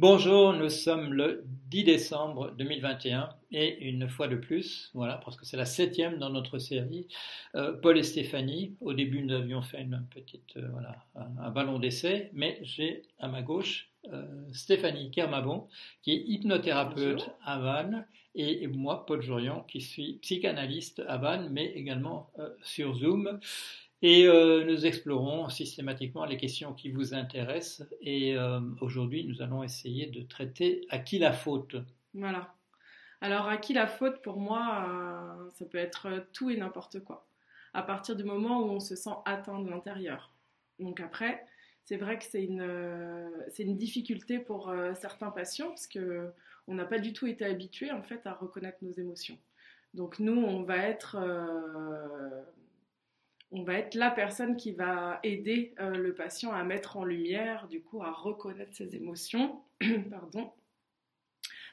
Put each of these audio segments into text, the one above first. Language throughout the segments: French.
Bonjour, nous sommes le 10 décembre 2021 et une fois de plus, voilà, parce que c'est la septième dans notre série, euh, Paul et Stéphanie. Au début, nous avions fait une petite, euh, voilà, un, ballon d'essai, mais j'ai à ma gauche euh, Stéphanie Kermabon, qui est hypnothérapeute à Vannes, et moi, Paul Jorian, qui suis psychanalyste à Vannes, mais également sur Zoom. Et euh, nous explorons systématiquement les questions qui vous intéressent. Et euh, aujourd'hui, nous allons essayer de traiter à qui la faute. Voilà. Alors, à qui la faute, pour moi, euh, ça peut être tout et n'importe quoi. À partir du moment où on se sent atteint de l'intérieur. Donc après, c'est vrai que c'est une, c'est une difficulté pour certains patients parce que on n'a pas du tout été habitué en fait à reconnaître nos émotions. Donc nous, on va être on va être la personne qui va aider euh, le patient à mettre en lumière, du coup, à reconnaître ses émotions, pardon.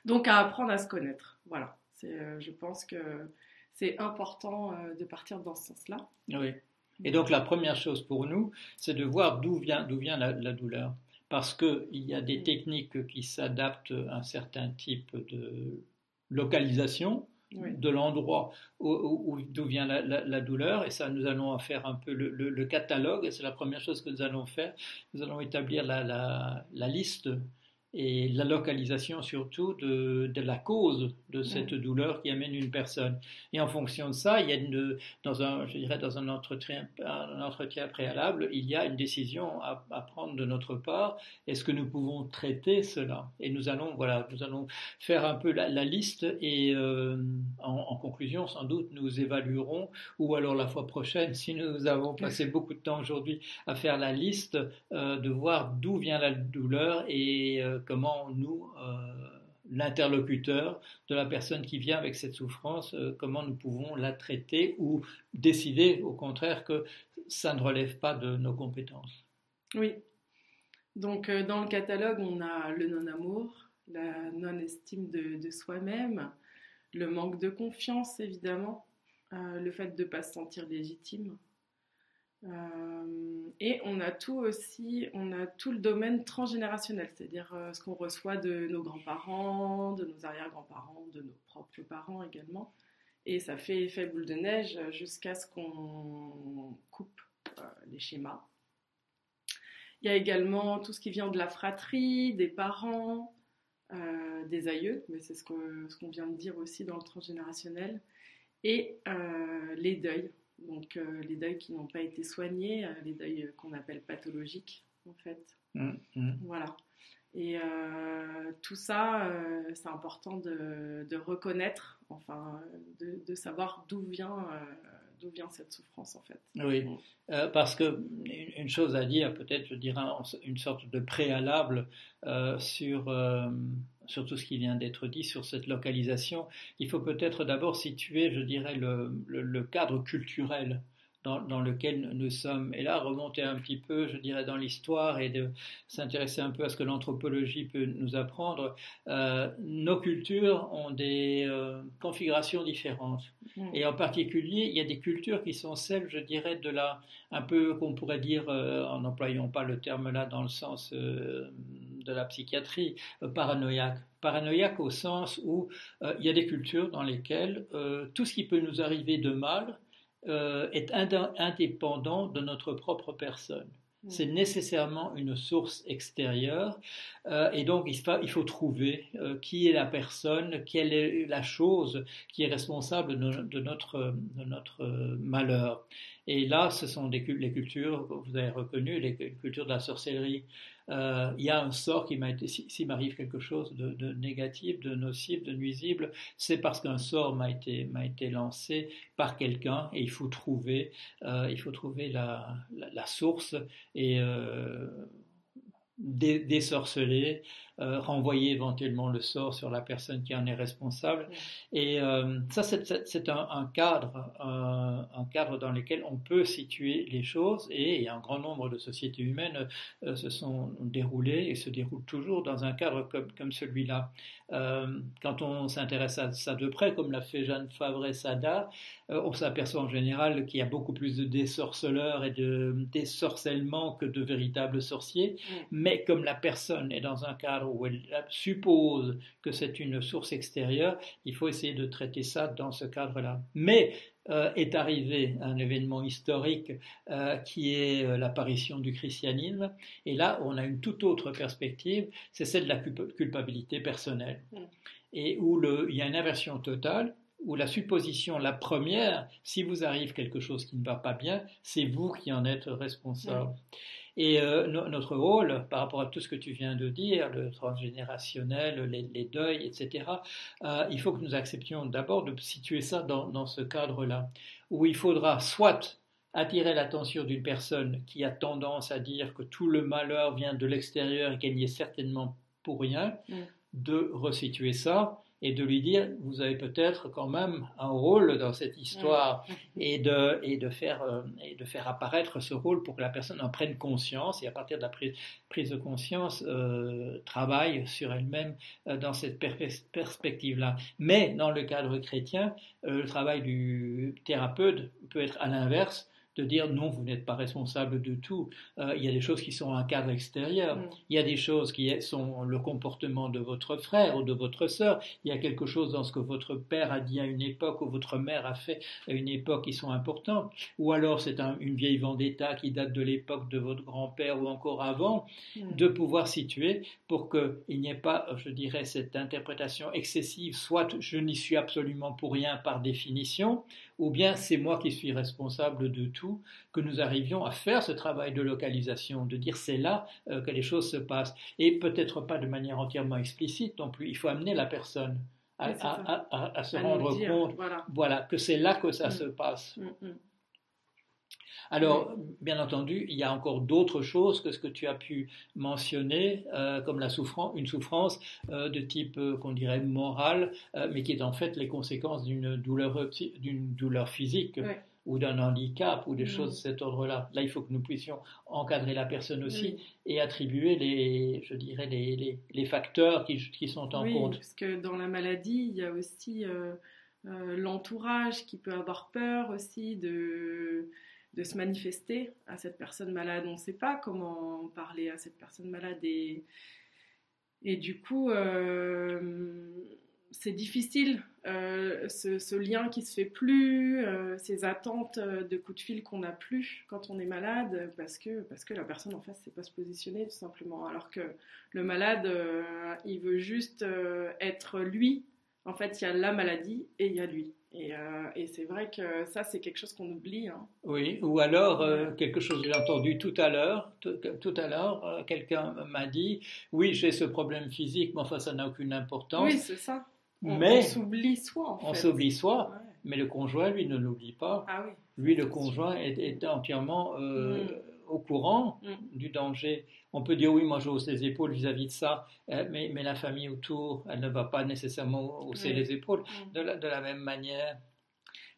Donc à apprendre à se connaître. Voilà. Euh, je pense que c'est important euh, de partir dans ce sens-là. Oui. Et donc la première chose pour nous, c'est de voir d'où vient, d'où vient la, la douleur. Parce qu'il y a des mm. techniques qui s'adaptent à un certain type de localisation, de l'endroit où, d'où vient la, douleur, et ça, nous allons faire un peu le, catalogue, et c'est la première chose que nous allons faire. Nous allons établir la, liste et la localisation surtout de, la cause de cette douleur qui amène une personne. Et en fonction de ça, il y a une, dans un, je dirais dans un entretien, un entretien préalable, il y a une décision à, prendre de notre part. Est-ce que nous pouvons traiter cela? Et nous allons, voilà, nous allons faire un peu la, liste et euh, en, conclusion, sans doute, nous évaluerons, ou alors la fois prochaine, si nous avons passé beaucoup de temps aujourd'hui à faire la liste, euh, de voir d'où vient la douleur et euh, comment nous, euh, l'interlocuteur de la personne qui vient avec cette souffrance, euh, comment nous pouvons la traiter ou décider au contraire que ça ne relève pas de nos compétences. Oui. Donc euh, dans le catalogue, on a le non-amour, la non-estime de, soi-même, le manque de confiance évidemment, le fait de ne pas se sentir légitime, et on a tout aussi, on a tout le domaine transgénérationnel, c'est-à-dire euh, ce qu'on reçoit de nos grands-parents, de nos arrière-grands-parents, de nos propres parents également. Et ça fait effet boule de neige jusqu'à ce qu'on coupe euh, les schémas. Il y a également tout ce qui vient de la fratrie, des parents, des aïeux, mais c'est ce qu'on vient de dire aussi dans le transgénérationnel, et les deuils donc euh, les deuils qui n'ont pas été soignés, euh, les deuils euh, qu'on appelle pathologiques en fait. Mmh, mmh. Voilà. Et tout ça, c'est important de, reconnaître, enfin, de, savoir d'où vient, d'où vient cette souffrance en fait. Oui, mmh. parce que une chose à dire, peut-être, je dirais, une sorte de préalable sur sur tout ce qui vient d'être dit sur cette localisation, il faut peut-être d'abord situer, je dirais, le, cadre culturel dans, lequel nous sommes. Et là, remonter un petit peu, je dirais, dans l'histoire et de s'intéresser un peu à ce que l'anthropologie peut nous apprendre. Euh, nos cultures ont des euh, configurations différentes. Mm. Et en particulier, il y a des cultures qui sont celles, je dirais, de la, un peu qu'on pourrait dire, euh, en n'employant pas le terme là dans le sens de la psychiatrie euh, paranoïaque. Paranoïaque au sens où euh, il y a des cultures dans lesquelles euh, tout ce qui peut nous arriver de mal est indépendant de notre propre personne. Mm. C'est nécessairement une source extérieure et donc il faut, il faut trouver qui est la personne, quelle est la chose qui est responsable de, notre, de notre malheur. Et là, ce sont des, les cultures, vous avez reconnu, les cultures de la sorcellerie. Euh, il y a un sort qui m'a été, s'il m'arrive quelque chose de, négatif, de nocif, de nuisible, c'est parce qu'un sort m'a été, lancé par quelqu'un et il faut trouver, euh, il faut trouver la, la, source et euh, désorceler, euh, renvoyer éventuellement le sort sur la personne qui en est responsable. Et euh, ça, c'est un, cadre, un, cadre dans lequel on peut situer les choses. Et, un grand nombre de sociétés humaines euh, se sont déroulées et se déroulent toujours dans un cadre comme, comme celui-là. quand on s'intéresse à ça de près, comme l'a fait Jeanne Favre-Sada, on s'aperçoit en général qu'il y a beaucoup plus de désorceleurs et de désorcellement que de véritables sorciers. Mais comme la personne est dans un cadre où elle suppose que c'est une source extérieure, il faut essayer de traiter ça dans ce cadre-là. Mais euh, est arrivé un événement historique euh, qui est euh, l'apparition du christianisme. Et là, on a une toute autre perspective, c'est celle de la culpabilité personnelle. Mm. Et où il y a une inversion totale, où la supposition, la première, si vous arrive quelque chose qui ne va pas bien, c'est vous qui en êtes responsable. Mm. Et euh, notre rôle, par rapport à tout ce que tu viens de dire, le transgénérationnel, les, deuils, etc., euh, il faut que nous acceptions d'abord de situer ça dans, ce cadre-là, où il faudra soit attirer l'attention d'une personne qui a tendance à dire que tout le malheur vient de l'extérieur et qu'elle n'y est certainement pour rien, mm. de resituer ça, et de lui dire vous avez peut-être quand même un rôle dans cette histoire et, de, et, de faire, euh, et de faire apparaître ce rôle pour que la personne en prenne conscience et à partir de la prise, prise de conscience euh, travaille sur elle-même euh, dans cette perspective-là. Mais dans le cadre chrétien, le travail du thérapeute peut être à l'inverse de dire non, vous n'êtes pas responsable de tout. Euh, il y a des choses qui sont un cadre extérieur. Mm. Il y a des choses qui sont le comportement de votre frère ou de votre sœur. Il y a quelque chose dans ce que votre père a dit à une époque ou votre mère a fait à une époque qui sont importantes. Ou alors c'est une vieille vendetta qui date de l'époque de votre grand-père ou encore avant, mm. de pouvoir situer pour qu'il n'y ait pas, je dirais, cette interprétation excessive, soit je n'y suis absolument pour rien par définition, ou bien c'est moi qui suis responsable de tout, que nous arrivions à faire ce travail de localisation, de dire c'est là euh, que les choses se passent. Et peut-être pas de manière entièrement explicite non plus, il faut amener la personne à, se rendre compte voilà. que c'est là que ça mm. se passe. Mm, mm. Alors, bien entendu, il y a encore d'autres choses que ce que tu as pu mentionner, euh, comme la souffrance, une souffrance euh, de type euh, qu'on dirait morale, mais qui est en fait les conséquences d'une douleur, d'une douleur physique. ou d'un handicap ou des choses de cet ordre-là. Là, il faut que nous puissions encadrer la personne aussi et attribuer les, je dirais, les, les, facteurs qui, qui, sont en oui, compte. Parce que dans la maladie, il y a aussi l'entourage qui peut avoir peur aussi de de se manifester à cette personne malade. On ne sait pas comment parler à cette personne malade et, et du coup, euh, c'est difficile. Euh, ce, lien qui se fait plus, euh, ces attentes de coups de fil qu'on n'a plus quand on est malade, parce que, parce que la personne en face ne sait pas se positionner tout simplement. Alors que le malade, il veut juste être lui. En fait, il y a la maladie et il y a lui. Euh, et, c'est vrai que ça, c'est quelque chose qu'on oublie. Hein. Oui, ou alors euh, quelque chose que j'ai entendu tout à l'heure. Tout, à l'heure, euh, quelqu'un m'a dit Oui, j'ai ce problème physique, mais enfin, ça n'a aucune importance. Oui, c'est ça. On, mais, on s'oublie soi. En fait. On s'oublie soi, mais le conjoint, lui, ne l'oublie pas. Ah, oui, lui, le conjoint est, entièrement. Mm au courant mm. du danger. On peut dire oui, moi je hausse les épaules vis-à-vis de ça, euh, mais, mais, la famille autour, elle ne va pas nécessairement hausser les épaules mm. de, la, de, la, même manière.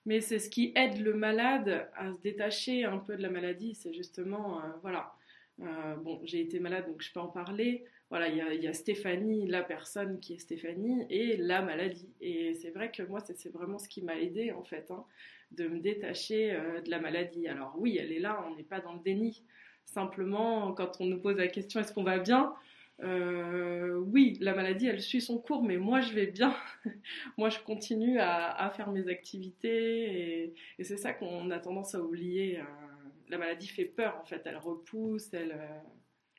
Mais c'est ce qui aide le malade à se détacher un peu de la maladie, c'est justement, euh, voilà, euh, bon, j'ai été malade donc je peux en parler. Voilà, il y, a Stéphanie, la personne qui est Stéphanie, et la maladie. Et c'est vrai que moi, c'est vraiment ce qui m'a aidé en fait. Hein de me détacher euh, de la maladie. Alors oui, elle est là, on n'est pas dans le déni. Simplement, quand on nous pose la question est-ce qu'on va bien euh, oui, la maladie, elle suit son cours, mais moi, je vais bien. moi, je continue à, faire mes activités et, c'est ça qu'on a tendance à oublier. Euh, la maladie fait peur, en fait. Elle repousse, elle.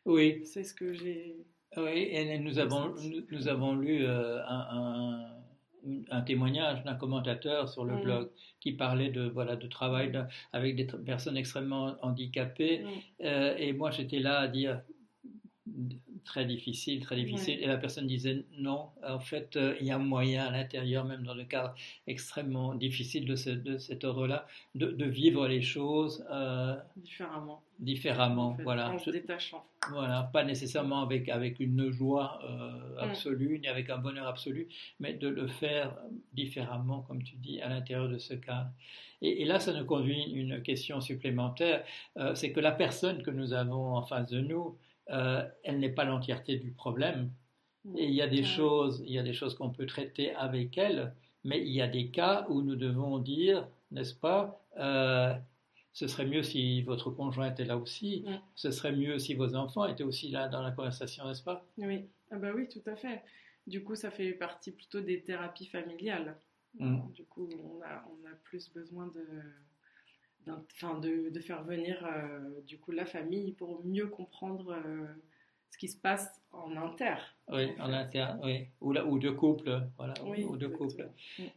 oui. C'est ce que j'ai. Oui, et nous avons, nous, avons lu un un témoignage d'un commentateur sur le blog qui parlait de voilà de travail avec des personnes extrêmement handicapées euh, et moi j'étais là à dire très difficile, très difficile. Et la personne disait non, en fait, euh, il y a moyen à l'intérieur, même dans le cadre extrêmement difficile de, ce, de cet ordre-là, de, vivre les choses euh, différemment. Différemment, voilà. En se détachant. Voilà, pas nécessairement avec, avec une joie euh, mm. absolue, ni avec un bonheur absolu, mais de le faire différemment, comme tu dis, à l'intérieur de ce cadre. Et, là, ça nous conduit à une question supplémentaire, c'est que la personne que nous avons en face de nous, euh, elle n'est pas l'entièreté du problème. Et il y a des choses, il y a des choses qu'on peut traiter avec elle, mais il y a des cas où nous devons dire, n'est-ce pas, euh, Ce serait mieux si votre conjoint était là aussi. Ce serait mieux si vos enfants étaient aussi là dans la conversation, n'est-ce pas? Oui, ah bah oui, tout à fait. Du coup, ça fait partie plutôt des thérapies familiales. Mm. Du coup, on a, on a plus besoin de, d'un- enfin, de, de faire venir euh, du coup la famille pour mieux comprendre euh, ce qui se passe en inter. Oui, En en fait. oui. Ou, là- ou de couple, voilà, Oui, ou de couple.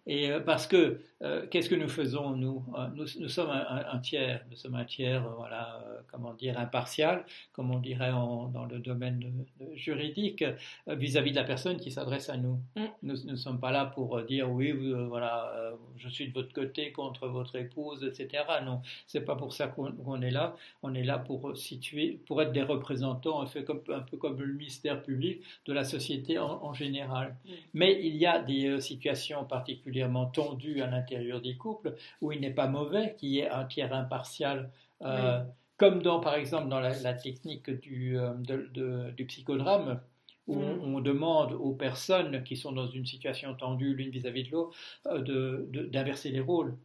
Et euh, parce que, euh, qu'est-ce que nous faisons, nous Euh, Nous, nous sommes un, un- un tiers, nous sommes un tiers, euh, voilà, comment dire, impartial, comme on dirait en- dans le domaine de- de juridique, vis-à-vis de la personne qui s'adresse à nous. Mm. Nous ne sommes pas là pour dire, oui, vous, voilà, je suis de votre côté contre votre épouse, etc. Non, c'est pas pour ça qu'on est là. On est là pour situer, pour être des représentants, un peu comme, un peu comme le ministère public de la société en, en général. Mm. Mais il y a des euh, situations particulièrement tendues à l'intérieur des couples où il n'est pas mauvais qu'il y ait un tiers impartial. euh, Comme dans, par exemple, dans la, la technique du, euh, de- de- du psychodrame, où Mm. on, on demande aux personnes qui sont dans une situation tendue l'une vis-à-vis de l'autre euh, d'inverser les rôles.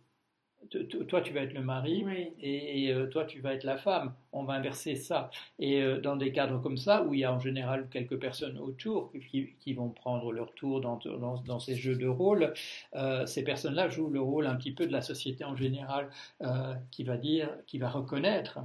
Toi, tu vas être le mari, Oui. et, et, euh, toi tu vas être la femme. On va inverser ça. Et euh, dans des cadres comme ça, où il y a en général quelques personnes autour qui, qui vont prendre leur tour dans, dans, dans ces jeux de rôle, euh, ces personnes-là jouent le rôle un petit peu de la société en général, euh, qui va dire, qui va reconnaître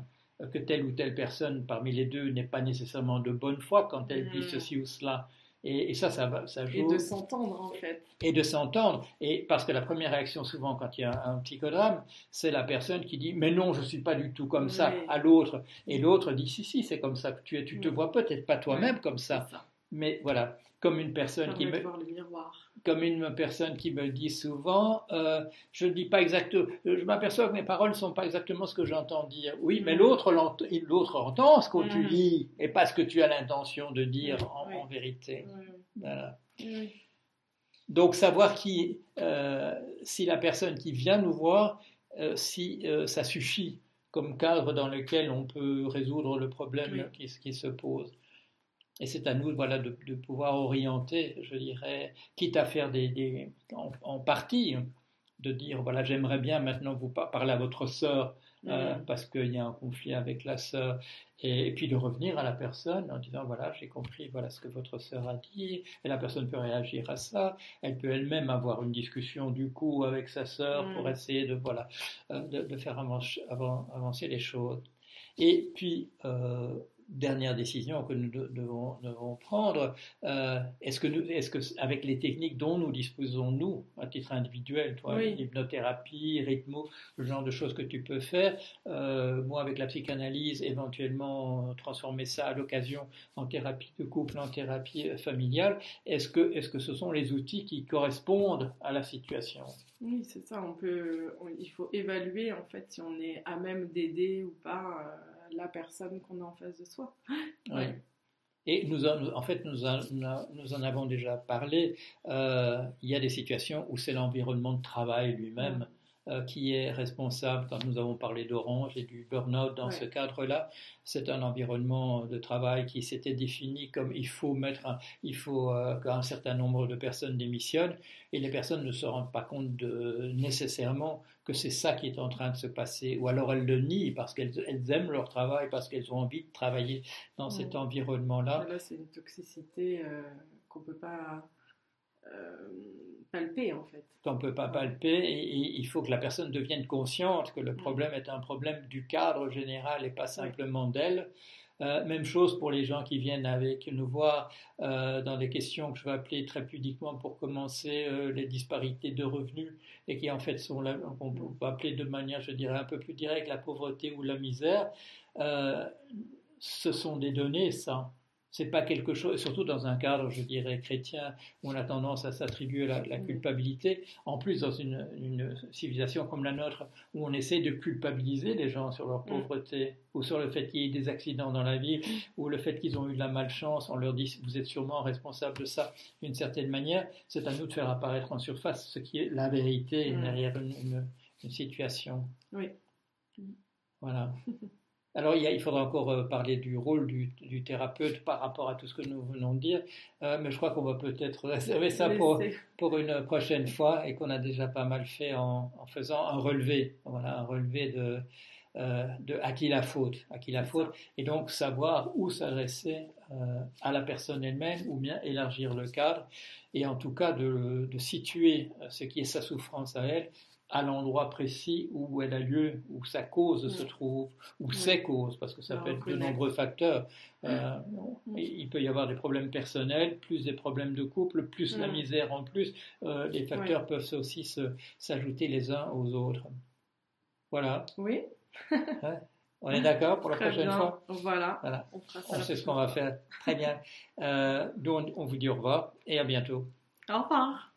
que telle ou telle personne parmi les deux n'est pas nécessairement de bonne foi quand elle dit Mm. ceci ou cela. Et, et ça, ça, ça Et joue de s'entendre en fait. et de s'entendre. Et parce que la première réaction, souvent, quand il y a un psychodrame, c'est la personne qui dit Mais non, je ne suis pas du tout comme ça à l'autre. Et l'autre dit Si, si, c'est comme ça que tu es. Tu te Oui. vois peut-être pas toi-même comme ça. Ça. Mais voilà, comme une personne qui me, voir le miroir. comme une personne qui me dit souvent, euh, je ne dis pas exactement, je m'aperçois que mes paroles ne sont pas exactement ce que j'entends dire. Oui, mais Mhm. l'autre l'autre entend ce que tu Mhm. dis et pas ce que tu as l'intention de dire Oui, en, vérité. Voilà. Donc savoir qui, euh, si la personne qui vient nous voir, euh, si euh, ça suffit comme cadre dans lequel on peut résoudre le problème qui se pose. Et c'est à nous voilà, de, de pouvoir orienter, je dirais, quitte à faire des, des- en, en partie, de dire, voilà, j'aimerais bien maintenant vous par- parler à votre sœur euh, Mhm. parce qu'il y a un conflit avec la sœur, et, et puis de revenir à la personne en disant voilà j'ai compris voilà ce que votre sœur a dit, et la personne peut réagir à ça, elle peut elle-même avoir une discussion du coup avec sa sœur pour Mhm. essayer de voilà euh, de, de faire avancer, avan- avancer les choses. Et puis euh, dernière décision que nous de- devons, devons prendre, euh, est-ce que, nous, est-ce que avec les techniques dont nous disposons nous à titre individuel, toi, Oui. l'hypnothérapie, rythmo, le genre de choses que tu peux faire, euh, moi avec la psychanalyse, éventuellement euh, transformer ça à l'occasion en thérapie de couple, en thérapie familiale, est-ce que, est-ce que ce sont les outils qui correspondent à la situation? Oui, c'est ça. On peut, on- il faut évaluer en fait si on est à même d'aider ou pas euh, la personne qu'on a en face de soi. Oui. Et nous, en- en fait, nous, en- nous en avons déjà parlé. euh, il y a des situations où c'est l'environnement de travail lui-même qui est responsable. Quand nous avons parlé d'Orange et du burn-out dans Ouais. ce cadre-là, c'est un environnement de travail qui s'était défini comme il faut mettre, un- il faut euh, qu'un certain nombre de personnes démissionnent, et les personnes ne se rendent pas compte de, nécessairement que c'est ça qui est en train de se passer, ou alors elles le nient parce qu'elles elles aiment leur travail, parce qu'elles ont envie de travailler dans cet environnement-là. Là, c'est une toxicité euh, qu'on peut pas euh, palper en fait. qu'on ne peut pas palper et, il faut que la personne devienne consciente que le problème est un problème du cadre général et pas simplement d'elle. Euh, même chose pour les gens qui viennent avec nous voir euh, dans des questions que je vais appeler très pudiquement pour commencer euh, les disparités de revenus et qui en fait sont là, qu'on peut appeler de manière, je dirais, un peu plus directe la pauvreté ou la misère. Euh, ce sont des données, ça. C'est pas quelque chose, surtout dans un cadre, je dirais, chrétien, où on a tendance à s'attribuer la, la, culpabilité. En plus, dans une, une, civilisation comme la nôtre, où on essaie de culpabiliser les gens sur leur pauvreté, ou sur le fait qu'il y ait des accidents dans la vie, ou le fait qu'ils ont eu de la malchance, on leur dit vous êtes sûrement responsable de ça d'une certaine manière. C'est à nous de faire apparaître en surface ce qui est la vérité mmh. derrière une, une, une, situation. Oui. Voilà. Alors, il, y a, il, faudra encore euh, parler du rôle du, du, thérapeute par rapport à tout ce que nous venons de dire, euh, mais je crois qu'on va peut-être réserver ça pour, pour, une prochaine fois et qu'on a déjà pas mal fait en, en, faisant un relevé, voilà, un relevé de, de à qui la faute, à qui la faute, et donc savoir où s'adresser à la personne elle-même ou bien élargir le cadre et en tout cas de, de situer ce qui est sa souffrance à elle à l'endroit précis où elle a lieu, où sa cause se trouve, ou ses causes, parce que ça peut être de nombreux facteurs. Euh, il peut y avoir des problèmes personnels, plus des problèmes de couple, plus la misère en plus. Euh, les facteurs peuvent aussi s'ajouter les uns aux autres. Voilà. Oui. Hein? On est d'accord pour la prochaine fois? Voilà. On, sait ce qu'on va faire. Très bien. Euh, donc, on vous dit au revoir et à bientôt. Au revoir.